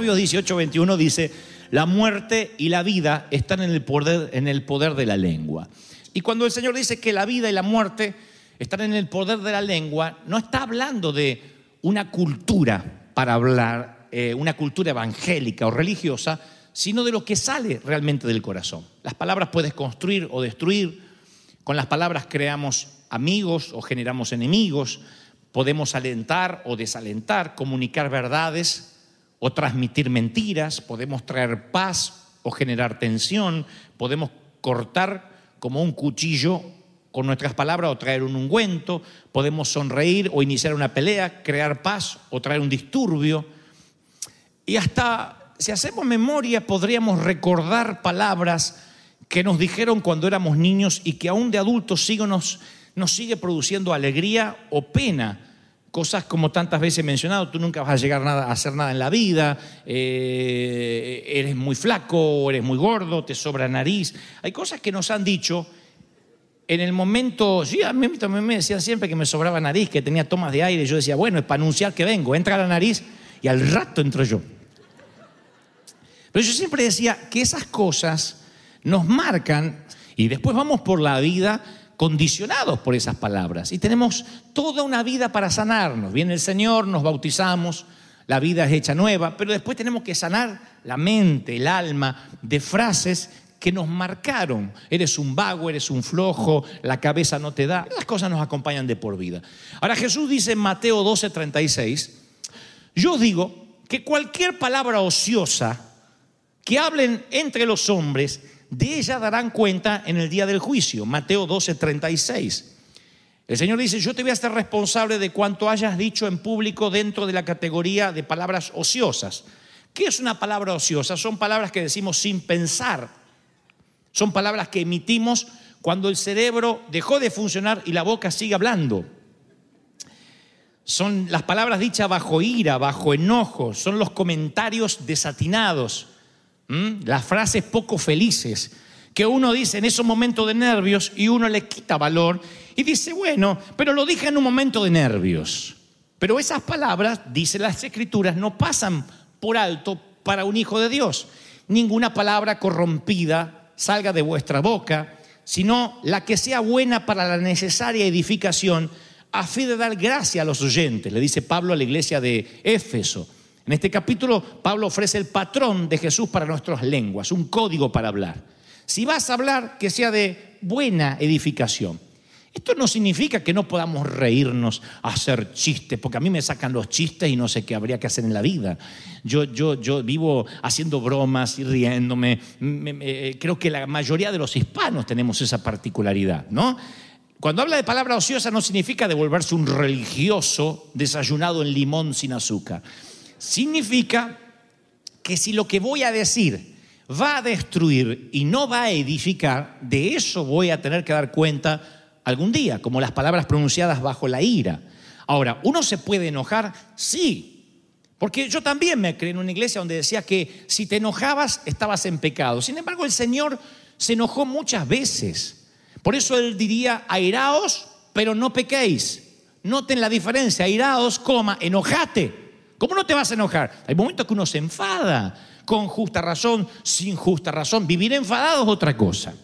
Proverbios 18:21 dice, la muerte y la vida están en el, poder, en el poder de la lengua. Y cuando el Señor dice que la vida y la muerte están en el poder de la lengua, no está hablando de una cultura para hablar, eh, una cultura evangélica o religiosa, sino de lo que sale realmente del corazón. Las palabras puedes construir o destruir, con las palabras creamos amigos o generamos enemigos, podemos alentar o desalentar, comunicar verdades o transmitir mentiras, podemos traer paz o generar tensión, podemos cortar como un cuchillo con nuestras palabras o traer un ungüento, podemos sonreír o iniciar una pelea, crear paz o traer un disturbio. Y hasta si hacemos memoria podríamos recordar palabras que nos dijeron cuando éramos niños y que aún de adultos nos, nos sigue produciendo alegría o pena Cosas como tantas veces he mencionado, tú nunca vas a llegar a hacer nada en la vida, eh, eres muy flaco, eres muy gordo, te sobra nariz. Hay cosas que nos han dicho en el momento, sí, a mí también me decían siempre que me sobraba nariz, que tenía tomas de aire, yo decía, bueno, es para anunciar que vengo, entra la nariz y al rato entro yo. Pero yo siempre decía que esas cosas nos marcan y después vamos por la vida condicionados por esas palabras. Y tenemos toda una vida para sanarnos. Viene el Señor, nos bautizamos, la vida es hecha nueva, pero después tenemos que sanar la mente, el alma de frases que nos marcaron. Eres un vago, eres un flojo, la cabeza no te da. Las cosas nos acompañan de por vida. Ahora Jesús dice en Mateo 12, 36, yo digo que cualquier palabra ociosa que hablen entre los hombres, de ella darán cuenta en el día del juicio. Mateo 12, 36. El Señor dice, yo te voy a estar responsable de cuanto hayas dicho en público dentro de la categoría de palabras ociosas. ¿Qué es una palabra ociosa? Son palabras que decimos sin pensar. Son palabras que emitimos cuando el cerebro dejó de funcionar y la boca sigue hablando. Son las palabras dichas bajo ira, bajo enojo, son los comentarios desatinados las frases poco felices que uno dice en esos momentos de nervios y uno le quita valor y dice, bueno, pero lo dije en un momento de nervios. Pero esas palabras, dice las escrituras, no pasan por alto para un hijo de Dios. Ninguna palabra corrompida salga de vuestra boca, sino la que sea buena para la necesaria edificación a fin de dar gracia a los oyentes, le dice Pablo a la iglesia de Éfeso. En este capítulo Pablo ofrece el patrón de Jesús para nuestras lenguas, un código para hablar. Si vas a hablar, que sea de buena edificación. Esto no significa que no podamos reírnos, hacer chistes, porque a mí me sacan los chistes y no sé qué habría que hacer en la vida. Yo, yo, yo vivo haciendo bromas y riéndome. Eh, creo que la mayoría de los hispanos tenemos esa particularidad, ¿no? Cuando habla de palabra ociosa no significa devolverse un religioso desayunado en limón sin azúcar significa que si lo que voy a decir va a destruir y no va a edificar, de eso voy a tener que dar cuenta algún día, como las palabras pronunciadas bajo la ira. Ahora, ¿uno se puede enojar? Sí, porque yo también me creí en una iglesia donde decía que si te enojabas estabas en pecado. Sin embargo, el Señor se enojó muchas veces. Por eso Él diría, airaos, pero no pequéis. Noten la diferencia, airaos, coma, enojate ¿Cómo no te vas a enojar? Hay momentos que uno se enfada, con justa razón, sin justa razón. Vivir enfadado es otra cosa.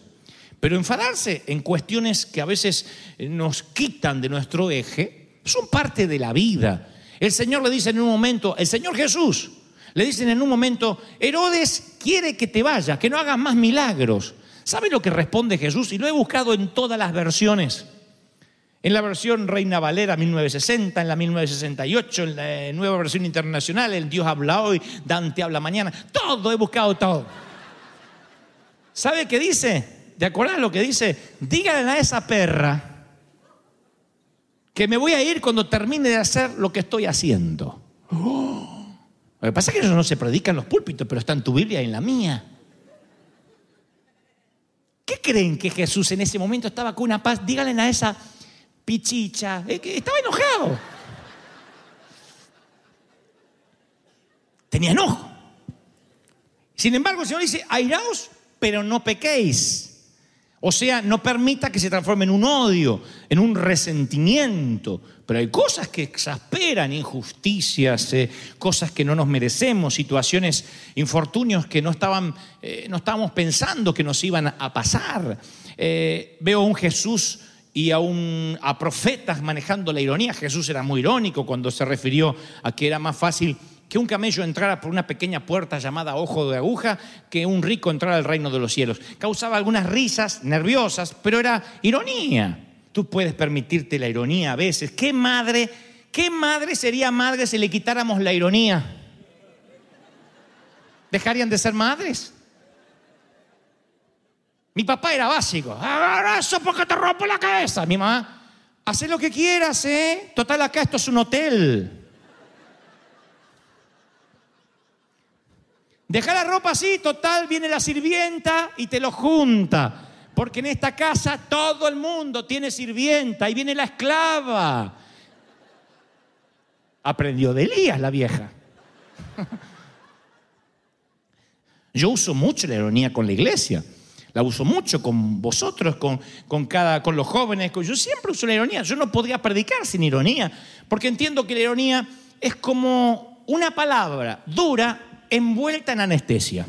Pero enfadarse en cuestiones que a veces eh, nos quitan de nuestro eje son parte de la vida. El Señor le dice en un momento, el Señor Jesús, le dicen en un momento, Herodes quiere que te vayas, que no hagas más milagros. ¿Sabe lo que responde Jesús? Y lo he buscado en todas las versiones. En la versión Reina Valera 1960, en la 1968, en la nueva versión internacional, el Dios habla hoy, Dante habla mañana, todo, he buscado todo. ¿Sabe qué dice? ¿De acuerdo lo que dice? Díganle a esa perra que me voy a ir cuando termine de hacer lo que estoy haciendo. Lo que pasa es que eso no se predica en los púlpitos, pero está en tu Biblia y en la mía. ¿Qué creen que Jesús en ese momento estaba con una paz? Díganle a esa pichicha. Estaba enojado. Tenía enojo. Sin embargo, el Señor dice, airaos, pero no pequéis. O sea, no permita que se transforme en un odio, en un resentimiento. Pero hay cosas que exasperan, injusticias, eh, cosas que no nos merecemos, situaciones, infortunios que no, estaban, eh, no estábamos pensando que nos iban a pasar. Eh, veo un Jesús y a, a profetas manejando la ironía. Jesús era muy irónico cuando se refirió a que era más fácil que un camello entrara por una pequeña puerta llamada ojo de aguja que un rico entrara al reino de los cielos. Causaba algunas risas nerviosas, pero era ironía. Tú puedes permitirte la ironía a veces. ¿Qué madre, qué madre sería madre si le quitáramos la ironía? ¿Dejarían de ser madres? Mi papá era básico. Agarra eso porque te rompo la cabeza. Mi mamá, haz lo que quieras, ¿eh? Total, acá esto es un hotel. Deja la ropa así, total, viene la sirvienta y te lo junta. Porque en esta casa todo el mundo tiene sirvienta y viene la esclava. Aprendió de Elías la vieja. Yo uso mucho la ironía con la iglesia. La uso mucho con vosotros, con, con, cada, con los jóvenes. Yo siempre uso la ironía. Yo no podría predicar sin ironía, porque entiendo que la ironía es como una palabra dura envuelta en anestesia.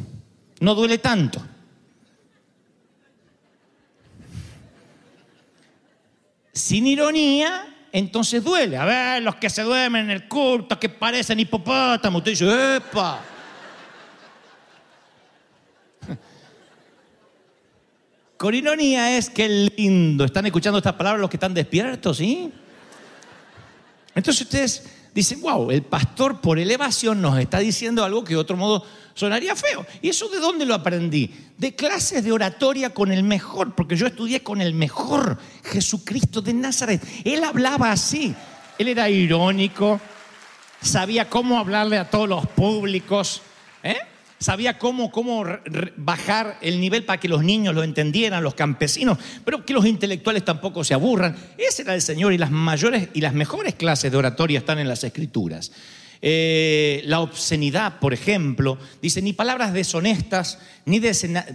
No duele tanto. Sin ironía, entonces duele. A ver, los que se duermen en el culto, que parecen hipopótamos. Usted dice, ¡epa! Con ironía es que lindo. ¿Están escuchando estas palabras los que están despiertos, sí? Entonces ustedes dicen, wow, el pastor por elevación nos está diciendo algo que de otro modo sonaría feo. ¿Y eso de dónde lo aprendí? De clases de oratoria con el mejor, porque yo estudié con el mejor, Jesucristo de Nazaret. Él hablaba así, él era irónico, sabía cómo hablarle a todos los públicos. ¿eh? Sabía cómo, cómo bajar el nivel para que los niños lo entendieran, los campesinos, pero que los intelectuales tampoco se aburran. Ese era el Señor y las mayores y las mejores clases de oratoria están en las Escrituras. Eh, la obscenidad, por ejemplo, dice, ni palabras deshonestas, ni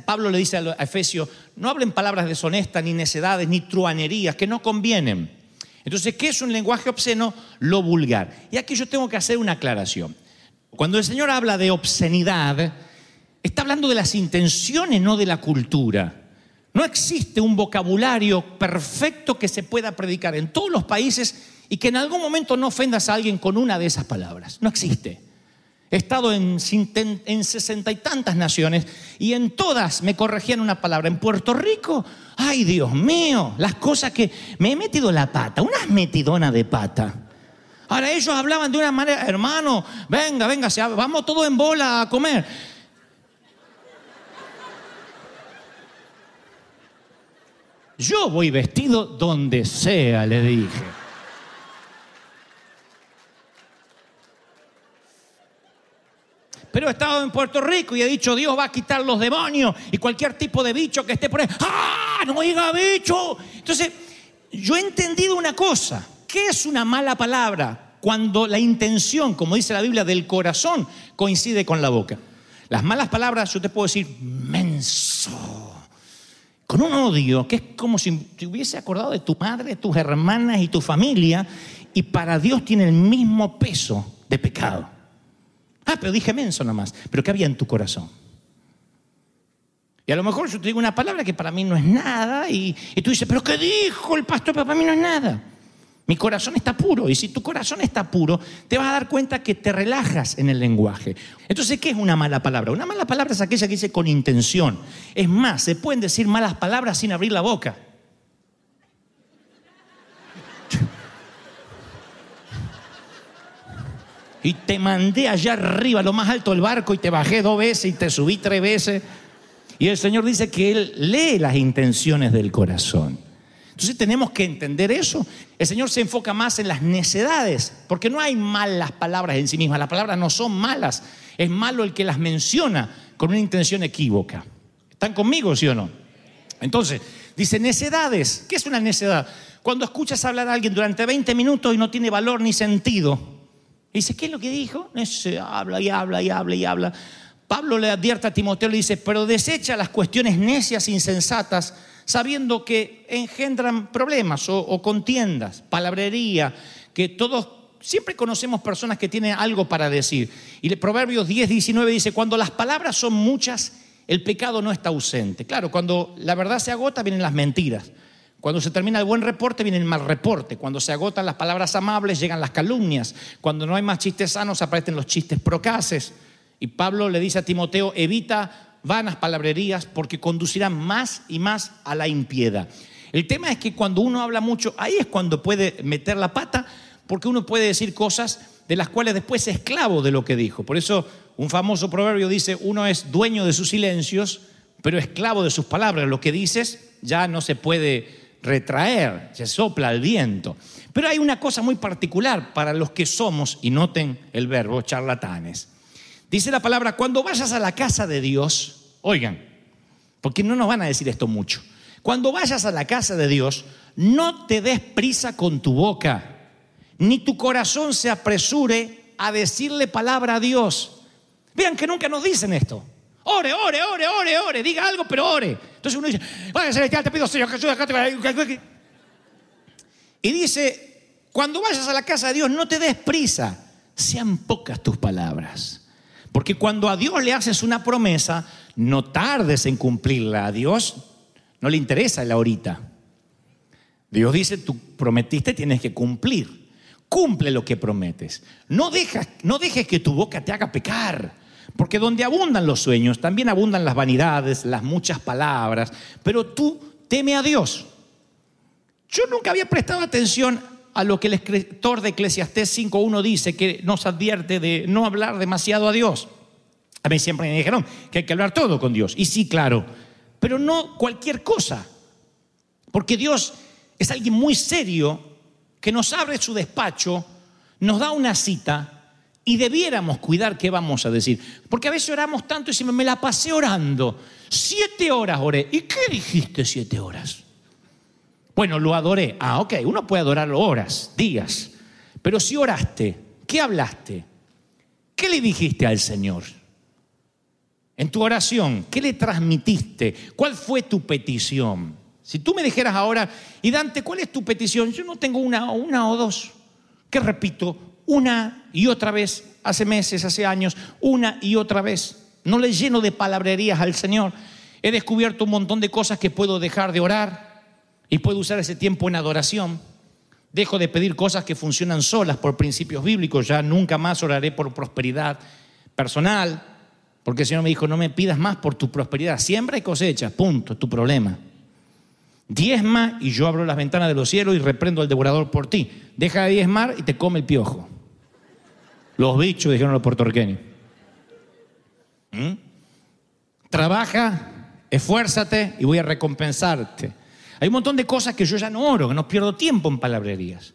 Pablo le dice a Efesio, no hablen palabras deshonestas, ni necedades, ni truanerías, que no convienen. Entonces, ¿qué es un lenguaje obsceno? Lo vulgar. Y aquí yo tengo que hacer una aclaración. Cuando el Señor habla de obscenidad, está hablando de las intenciones, no de la cultura. No existe un vocabulario perfecto que se pueda predicar en todos los países y que en algún momento no ofendas a alguien con una de esas palabras. No existe. He estado en, sesenta y tantas naciones y en todas me corregían una palabra. En Puerto Rico, ay Dios mío, las cosas que me he metido la pata, una metidona de pata. Ahora ellos hablaban de una manera, hermano, venga, venga, vamos todos en bola a comer. Yo voy vestido donde sea, le dije. Pero he estado en Puerto Rico y he dicho, Dios va a quitar los demonios y cualquier tipo de bicho que esté por ahí. ¡Ah! No diga bicho. Entonces, yo he entendido una cosa. ¿Qué es una mala palabra? Cuando la intención, como dice la Biblia, del corazón coincide con la boca. Las malas palabras, yo te puedo decir, menso. Con un odio que es como si te hubiese acordado de tu madre, tus hermanas y tu familia, y para Dios tiene el mismo peso de pecado. Ah, pero dije menso nada más. Pero ¿qué había en tu corazón? Y a lo mejor yo te digo una palabra que para mí no es nada, y, y tú dices, pero ¿qué dijo el pastor? Pero para mí no es nada. Mi corazón está puro y si tu corazón está puro, te vas a dar cuenta que te relajas en el lenguaje. Entonces, ¿qué es una mala palabra? Una mala palabra es aquella que dice con intención. Es más, se pueden decir malas palabras sin abrir la boca. Y te mandé allá arriba, lo más alto del barco, y te bajé dos veces y te subí tres veces. Y el Señor dice que Él lee las intenciones del corazón. Entonces tenemos que entender eso. El Señor se enfoca más en las necedades, porque no hay malas palabras en sí mismas. Las palabras no son malas. Es malo el que las menciona con una intención equívoca. ¿Están conmigo, sí o no? Entonces, dice necedades. ¿Qué es una necedad? Cuando escuchas hablar a alguien durante 20 minutos y no tiene valor ni sentido. Y dice, ¿qué es lo que dijo? Se habla y habla y habla y habla. Pablo le advierte a Timoteo, le dice, pero desecha las cuestiones necias, insensatas sabiendo que engendran problemas o, contiendas, palabrería, que todos siempre conocemos personas que tienen algo para decir. Y el Proverbios 10, 19 dice, cuando las palabras son muchas, el pecado no está ausente. Claro, cuando la verdad se agota, vienen las mentiras. Cuando se termina el buen reporte, viene el mal reporte. Cuando se agotan las palabras amables, llegan las calumnias. Cuando no hay más chistes sanos, aparecen los chistes procaces. Y Pablo le dice a Timoteo, evita vanas palabrerías porque conducirán más y más a la impiedad. El tema es que cuando uno habla mucho, ahí es cuando puede meter la pata, porque uno puede decir cosas de las cuales después es esclavo de lo que dijo. Por eso un famoso proverbio dice, uno es dueño de sus silencios, pero esclavo de sus palabras. Lo que dices ya no se puede retraer, se sopla al viento. Pero hay una cosa muy particular para los que somos, y noten el verbo, charlatanes. Dice la palabra, cuando vayas a la casa de Dios, oigan, porque no nos van a decir esto mucho, cuando vayas a la casa de Dios, no te des prisa con tu boca ni tu corazón se apresure a decirle palabra a Dios. Vean que nunca nos dicen esto. Ore, ore, ore, ore, ore, diga algo, pero ore. Entonces uno dice, Padre Celestial, te pido, Señor Jesús, y dice, cuando vayas a la casa de Dios, no te des prisa, sean pocas tus palabras. Porque cuando a Dios le haces una promesa, no tardes en cumplirla. A Dios no le interesa la ahorita. Dios dice, tú prometiste, tienes que cumplir cumple lo que prometes. No, no dejes que tu boca te haga pecar, porque donde abundan los sueños, también abundan las vanidades, las muchas palabras, pero tú teme a Dios. Yo nunca había prestado atención a lo que el escritor de Eclesiastés 5.1 dice, que nos advierte de no hablar demasiado a Dios. A mí siempre me dijeron que hay que hablar todo con Dios. Y sí, claro, pero no cualquier cosa. Porque Dios es alguien muy serio que nos abre su despacho, nos da una cita y debiéramos cuidar qué vamos a decir. Porque a veces oramos tanto y si me la pasé orando. Siete horas oré. ¿Y qué dijiste siete horas? Bueno, lo adoré. Ah, ok, uno puede adorarlo horas, días. Pero si oraste, ¿qué hablaste? ¿Qué le dijiste al Señor? En tu oración, ¿qué le transmitiste? ¿Cuál fue tu petición? Si tú me dijeras ahora, y Dante, ¿cuál es tu petición? Yo no tengo una, una o dos, que repito una y otra vez, hace meses, hace años, una y otra vez. No le lleno de palabrerías al Señor. He descubierto un montón de cosas que puedo dejar de orar y puedo usar ese tiempo en adoración. Dejo de pedir cosas que funcionan solas por principios bíblicos. Ya nunca más oraré por prosperidad personal, porque el Señor me dijo, no me pidas más por tu prosperidad. Siembra y cosecha, punto, tu problema. Diezma y yo abro las ventanas de los cielos y reprendo al devorador por ti. Deja de diezmar y te come el piojo. Los bichos, dijeron los puertorriqueños. ¿Mm? Trabaja, esfuérzate y voy a recompensarte. Hay un montón de cosas que yo ya no oro, que no pierdo tiempo en palabrerías.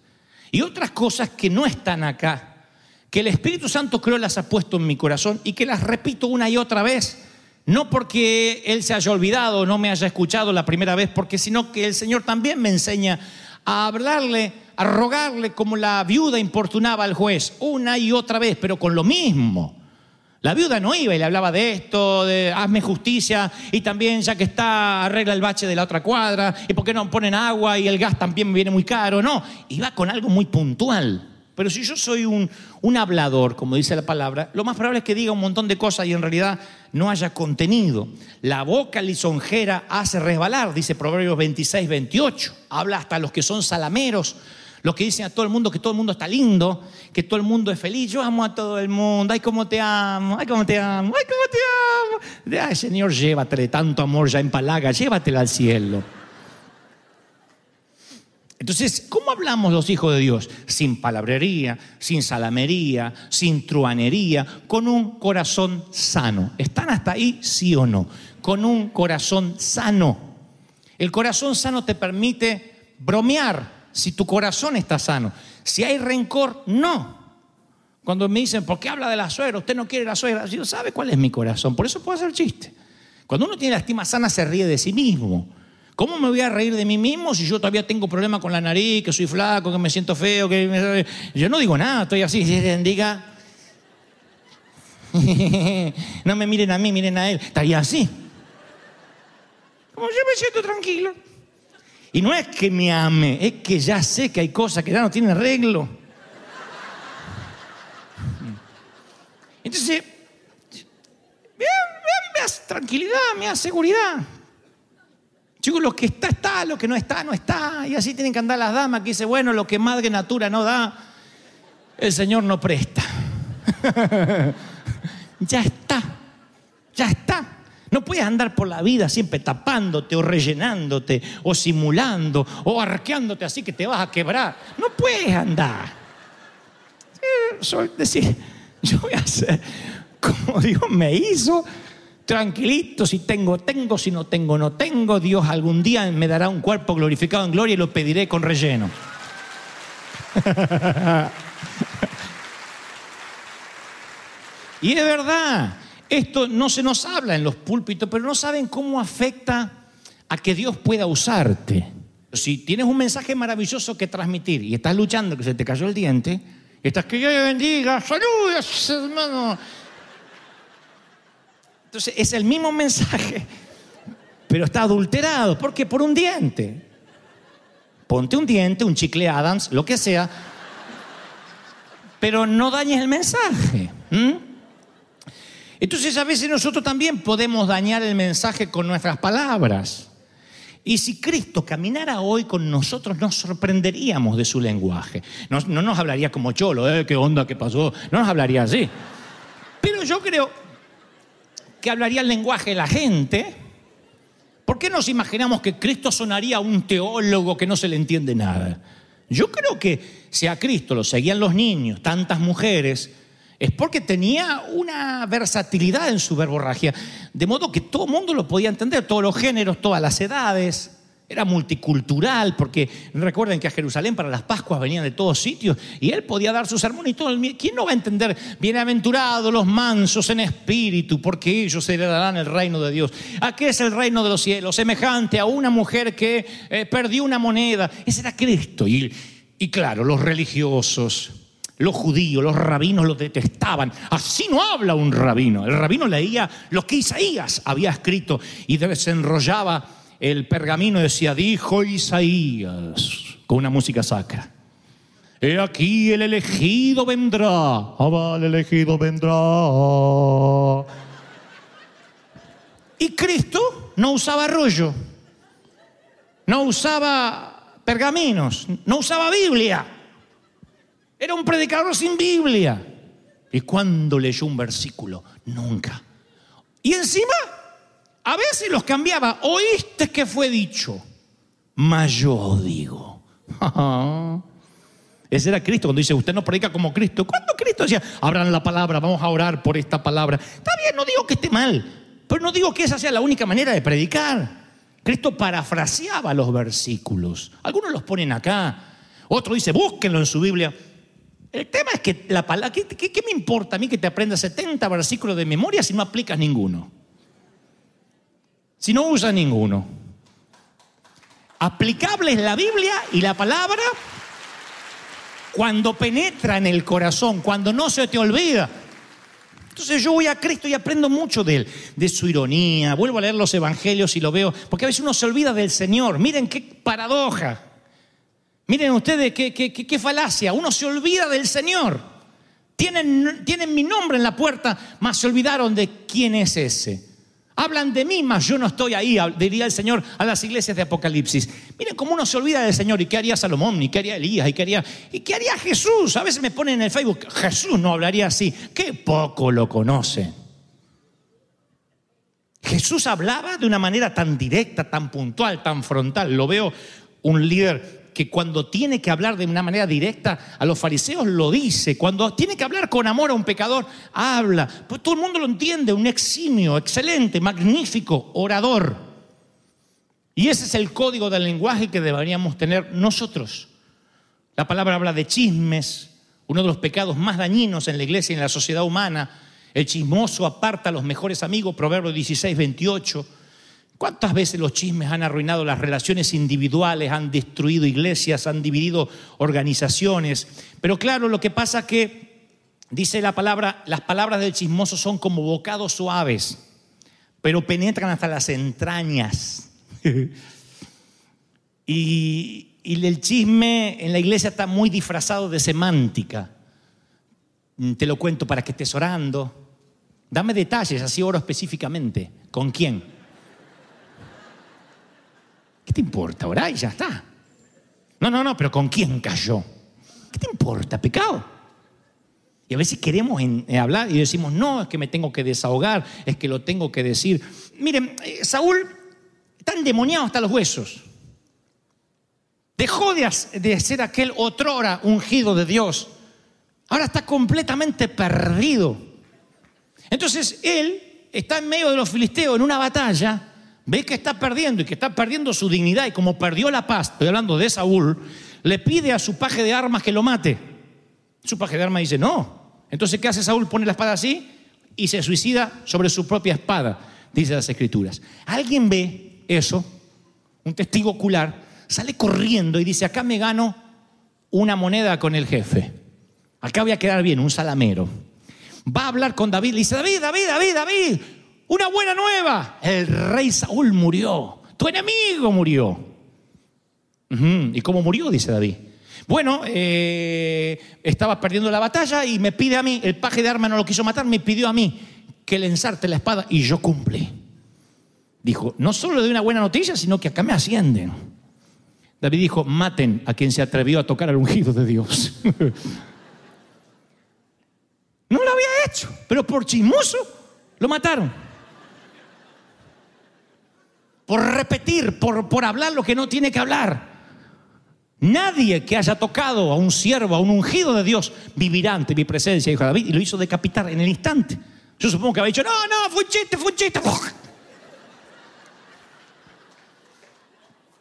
Y otras cosas que no están acá, que el Espíritu Santo creo las ha puesto en mi corazón y que las repito una y otra vez no porque Él se haya olvidado o no me haya escuchado la primera vez, porque sino que el Señor también me enseña a hablarle, a rogarle como la viuda importunaba al juez, una y otra vez, pero con lo mismo. La viuda no iba y le hablaba de esto, de hazme justicia y también ya que está arregla el bache de la otra cuadra y por qué no ponen agua y el gas también viene muy caro, no, iba con algo muy puntual. Pero si yo soy un, hablador, como dice la palabra, lo más probable es que diga un montón de cosas y en realidad no haya contenido. La boca lisonjera hace resbalar, dice Proverbios 26, 28. Habla hasta los que son salameros, los que dicen a todo el mundo que todo el mundo está lindo, que todo el mundo es feliz. Yo amo a todo el mundo, ay, cómo te amo, ay, cómo te amo, ay, cómo te amo. Ay, Señor, llévatele tanto amor ya en palaga, llévatela al cielo. Entonces, ¿cómo hablamos los hijos de Dios? Sin palabrería, sin salamería, sin truanería, con un corazón sano. ¿Están hasta ahí, sí o no? Con un corazón sano. El corazón sano te permite bromear si tu corazón está sano. Si hay rencor, no. Cuando me dicen, ¿por qué habla de la suegra? Usted no quiere la suegra. Yo sabe cuál es mi corazón, por eso puedo hacer chiste. Cuando uno tiene la estima sana, se ríe de sí mismo. ¿Cómo me voy a reír de mí mismo si yo todavía tengo problemas con la nariz, que soy flaco, que me siento feo? Que Yo no digo nada, estoy así. Diga, no me miren a mí, miren a él. Estaría así. Como yo me siento tranquilo. Y no es que me ame, es que ya sé que hay cosas que ya no tienen arreglo. Entonces, me da, tranquilidad, me da seguridad. Chicos, lo que está, está, lo que no está, no está. Y así tienen que andar las damas que dicen, bueno, lo que madre natura no da, el Señor no presta. ya está, ya está. No puedes andar por la vida siempre tapándote o rellenándote o simulando o arqueándote así que te vas a quebrar. No puedes andar. decir, yo voy a hacer como Dios me hizo, tranquilito, si tengo, tengo, si no tengo, no tengo. Dios algún día me dará un cuerpo glorificado en gloria y lo pediré con relleno. y es verdad, esto no se nos habla en los púlpitos, pero no saben cómo afecta a que Dios pueda usarte. Si tienes un mensaje maravilloso que transmitir y estás luchando que se te cayó el diente, estás que Dios bendiga, saludos hermano. Entonces es el mismo mensaje, pero está adulterado. ¿Por qué? Por un diente. Ponte un diente, un chicle Adams, lo que sea, pero no dañes el mensaje. Entonces a veces nosotros también podemos dañar el mensaje con nuestras palabras. Y si Cristo caminara hoy con nosotros, nos sorprenderíamos de su lenguaje. No, nos hablaría como cholo, ¿eh? ¿qué onda, qué pasó? No nos hablaría así. Pero yo creo que hablaría el lenguaje de la gente. ¿Por qué nos imaginamos que Cristo sonaría un teólogo que no se le entiende nada? Yo creo que si a Cristo lo seguían los niños, tantas mujeres, es porque tenía una versatilidad en su verborragia, de modo que todo el mundo lo podía entender, todos los géneros, todas las edades. Era multicultural, porque recuerden que a Jerusalén para las Pascuas venían de todos sitios y él podía dar su sermón y todo. ¿Quién no va a entender? Bienaventurados los mansos en espíritu, porque ellos heredarán el reino de Dios. ¿A qué es el reino de los cielos? Semejante a una mujer que eh, perdió una moneda. Ese era Cristo. Y, y claro, los religiosos, los judíos, los rabinos lo detestaban. Así no habla un rabino. El rabino leía lo que Isaías había escrito y desenrollaba el pergamino y decía, dijo Isaías, con una música sacra. He aquí el elegido vendrá. Ah, el elegido vendrá. Y Cristo no usaba rollo, no usaba pergaminos, no usaba Biblia. Era un predicador sin Biblia. ¿Y cuando leyó un versículo? Nunca. Y encima, a veces los cambiaba. ¿Oíste que fue dicho? Mas yo digo. Ese era Cristo cuando dice, usted no predica como Cristo. ¿Cuándo Cristo decía, abran la palabra, vamos a orar por esta palabra? Está bien, no digo que esté mal, pero no digo que esa sea la única manera de predicar. Cristo parafraseaba los versículos. Algunos los ponen acá. Otro dice, búsquenlo en su Biblia. El tema es que la palabra, ¿qué, me importa a mí que te aprendas 70 versículos de memoria si no aplicas ninguno? Si no usas ninguno. Aplicable es la Biblia y la palabra cuando penetra en el corazón, cuando no se te olvida. Entonces yo voy a Cristo y aprendo mucho de él, de su ironía. Vuelvo a leer los evangelios y lo veo, porque a veces uno se olvida del Señor. Miren qué paradoja. Miren ustedes qué, falacia. Uno se olvida del Señor. Tienen, tienen mi nombre en la puerta, mas se olvidaron de quién es ese. Hablan de mí, mas yo no estoy ahí, diría el Señor a las iglesias de Apocalipsis. Miren cómo uno se olvida del Señor y qué haría Salomón, y qué haría Elías, y qué haría, y qué haría Jesús. A veces me ponen en el Facebook, Jesús no hablaría así. Qué poco lo conoce. Jesús hablaba de una manera tan directa, tan puntual, tan frontal. Lo veo un líder que cuando tiene que hablar de una manera directa a los fariseos lo dice, cuando tiene que hablar con amor a un pecador, habla. Pues todo el mundo lo entiende, un eximio, excelente, magnífico orador. Y ese es el código del lenguaje que deberíamos tener nosotros. La palabra habla de chismes, uno de los pecados más dañinos en la iglesia y en la sociedad humana. El chismoso aparta a los mejores amigos, Proverbio 16, 28. ¿Cuántas veces los chismes han arruinado las relaciones individuales, han destruido iglesias, han dividido organizaciones? Pero claro, lo que pasa que, dice la palabra, las palabras del chismoso son como bocados suaves, pero penetran hasta las entrañas. y, y el chisme en la iglesia está muy disfrazado de semántica. Te lo cuento para que estés orando. Dame detalles, así oro específicamente. ¿Con quién? ¿Qué te importa? Orá y ya está. No, no, no, pero ¿con quién cayó? ¿Qué te importa? ¿Pecado? Y a veces queremos hablar y decimos, no, es que me tengo que desahogar, es que lo tengo que decir. Miren, eh, Saúl está endemoniado hasta los huesos. Dejó de, de ser aquel otrora ungido de Dios. Ahora está completamente perdido. Entonces él está en medio de los filisteos en una batalla, ve que está perdiendo y que está perdiendo su dignidad y como perdió la paz, estoy hablando de Saúl, le pide a su paje de armas que lo mate. Su paje de armas dice, no, entonces, ¿qué hace Saúl? Pone la espada así y se suicida sobre su propia espada, dice las escrituras. Alguien ve eso, un testigo ocular, sale corriendo y dice, acá me gano una moneda con el jefe. Acá voy a quedar bien, un salamero. Va a hablar con David, le dice, David, David, David, David, una buena nueva. El rey Saúl murió, tu enemigo murió. ¿Y cómo murió? Dice David. Bueno, eh, estaba perdiendo la batalla y me pide a mí, el paje de arma no lo quiso matar, me pidió a mí que le ensarte la espada y yo cumplí. Dijo, no solo le doy una buena noticia, sino que acá me ascienden. David dijo, maten a quien se atrevió a tocar al ungido de Dios. no lo había hecho, pero por chismoso lo mataron. Por repetir, por, por hablar lo que no tiene que hablar. Nadie que haya tocado a un siervo, a un ungido de Dios, vivirá ante mi presencia, dijo David, y lo hizo decapitar en el instante. Yo supongo que había dicho, no, no, fue un chiste, fue un chiste.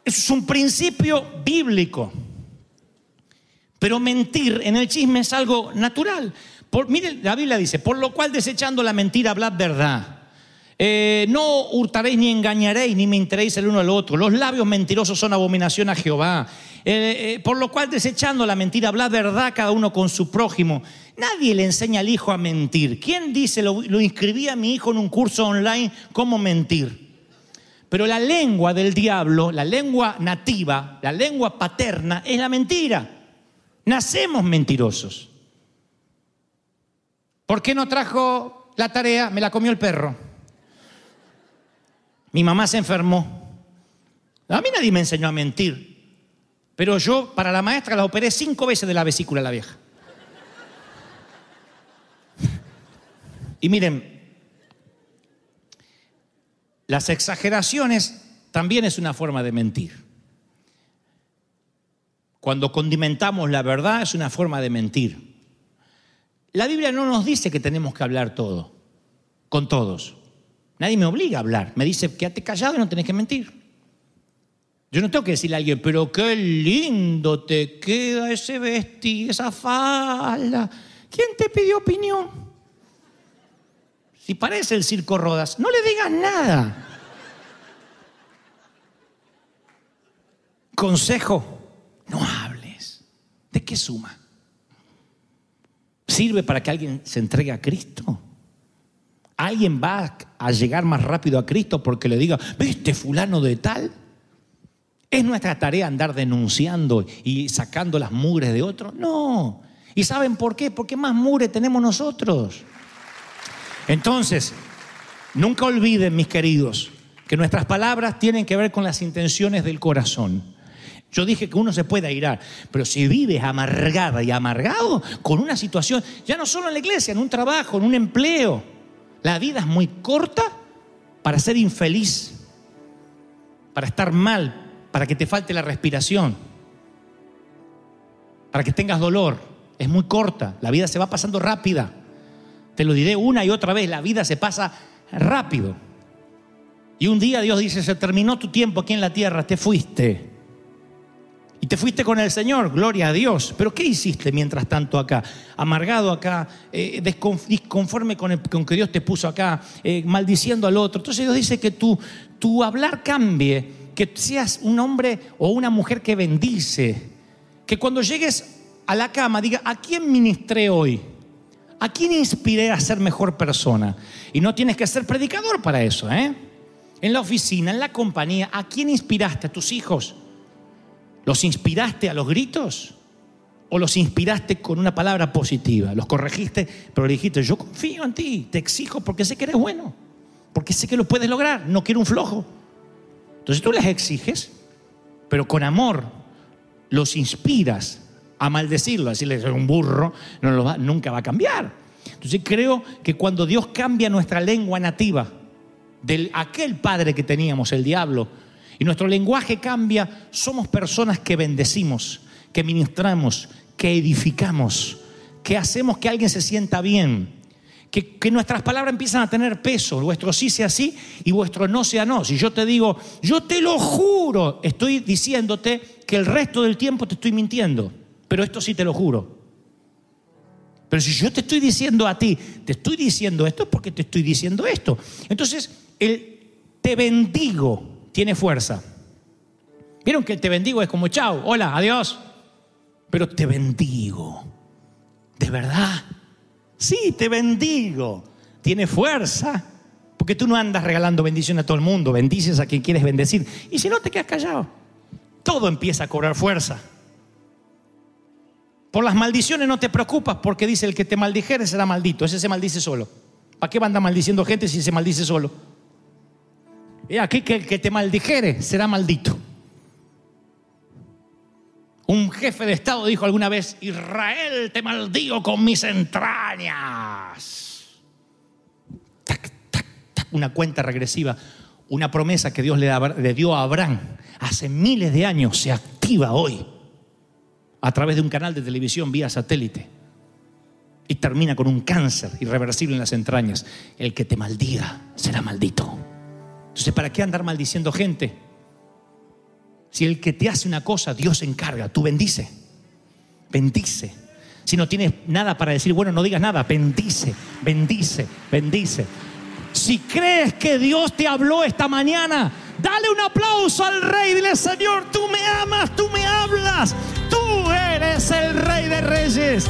Eso es un principio bíblico. Pero mentir en el chisme es algo natural. Por, mire, la Biblia dice, por lo cual desechando la mentira, hablad verdad. Eh, no hurtaréis ni engañaréis, ni mentiréis el uno al otro. Los labios mentirosos son abominación a Jehová. Eh, eh, por lo cual, desechando la mentira, habla verdad cada uno con su prójimo. Nadie le enseña al hijo a mentir. ¿Quién dice, lo, lo inscribí a mi hijo en un curso online, cómo mentir? Pero la lengua del diablo, la lengua nativa, la lengua paterna, es la mentira. Nacemos mentirosos. ¿Por qué no trajo la tarea? Me la comió el perro. Mi mamá se enfermó. A mí nadie me enseñó a mentir. Pero yo para la maestra la operé cinco veces de la vesícula la vieja. Y miren, las exageraciones también es una forma de mentir. Cuando condimentamos la verdad es una forma de mentir. La Biblia no nos dice que tenemos que hablar todo, con todos. Nadie me obliga a hablar. Me dice, quédate callado y no tenés que mentir. Yo no tengo que decirle a alguien, pero qué lindo te queda ese vestido, esa falda. ¿Quién te pidió opinión? Si parece el circo Rodas, no le digas nada. Consejo, no hables. ¿De qué suma? ¿Sirve para que alguien se entregue a Cristo? ¿Alguien va a llegar más rápido a Cristo porque le diga, viste fulano de tal? ¿Es nuestra tarea andar denunciando y sacando las mugres de otros? No. ¿Y saben por qué? Porque más mugre tenemos nosotros. Entonces, nunca olviden, mis queridos, que nuestras palabras tienen que ver con las intenciones del corazón. Yo dije que uno se puede airar, pero si vives amargada y amargado con una situación, ya no solo en la iglesia, en un trabajo, en un empleo, la vida es muy corta para ser infeliz, para estar mal, para que te falte la respiración, para que tengas dolor. Es muy corta, la vida se va pasando rápida. Te lo diré una y otra vez, la vida se pasa rápido. Y un día Dios dice, se terminó tu tiempo aquí en la tierra, te fuiste. Y te fuiste con el Señor, gloria a Dios. Pero ¿qué hiciste mientras tanto acá? Amargado acá, eh, disconforme con, el, con, que Dios te puso acá, eh, maldiciendo al otro. Entonces Dios dice que tu, tu hablar cambie que seas un hombre o una mujer que bendice, que cuando llegues a la cama diga, ¿a quién ministré hoy? ¿A quién inspiré a ser mejor persona? Y no tienes que ser predicador para eso, ¿eh? en la oficina, en la compañía, ¿a quién inspiraste? ¿A tus hijos? ¿Los inspiraste a los gritos? ¿O los inspiraste con una palabra positiva? ¿Los corregiste, pero le dijiste, yo confío en ti, te exijo porque sé que eres bueno, porque sé que lo puedes lograr, no quiero un flojo? Entonces tú les exiges, pero con amor los inspiras a maldecirlo, a decirles un burro, no lo va, nunca va a cambiar. Entonces creo que cuando Dios cambia nuestra lengua nativa, de aquel padre que teníamos, el diablo, y nuestro lenguaje cambia, somos personas que bendecimos, que ministramos, que edificamos, que hacemos que alguien se sienta bien, que, nuestras palabras empiezan a tener peso, vuestro sí sea sí y vuestro no sea no. Si yo te digo, yo te lo juro, estoy diciéndote que el resto del tiempo te estoy mintiendo, pero esto sí te lo juro. Pero si yo te estoy diciendo a ti, te estoy diciendo esto es porque te estoy diciendo esto. Entonces, el te bendigo tiene fuerza. Vieron que te bendigo es como chao, hola, adiós. Pero te bendigo. ¿De verdad? Sí, te bendigo. Tiene fuerza. Porque tú no andas regalando bendición a todo el mundo, bendices a quien quieres bendecir. Y si no, te quedas callado. Todo empieza a cobrar fuerza. Por las maldiciones no te preocupas porque dice el que te maldijere será maldito. Ese se maldice solo. ¿Para qué va a maldiciendo gente si se maldice solo? Y aquí que el que te maldijere será maldito. Un jefe de Estado dijo alguna vez, Israel te maldigo con mis entrañas. Una cuenta regresiva, una promesa que Dios le, le dio a Abraham hace miles de años se activa hoy a través de un canal de televisión vía satélite y termina con un cáncer irreversible en las entrañas. El que te maldiga será maldito. Entonces, ¿para qué andar maldiciendo gente? Si el que te hace una cosa, Dios encarga, tú bendice, bendice. Si no tienes nada para decir, bueno, no digas nada, bendice, bendice, bendice. Si crees que Dios te habló esta mañana, dale un aplauso al rey, dile, Señor, tú me amas, tú me hablas, tú eres el rey de reyes.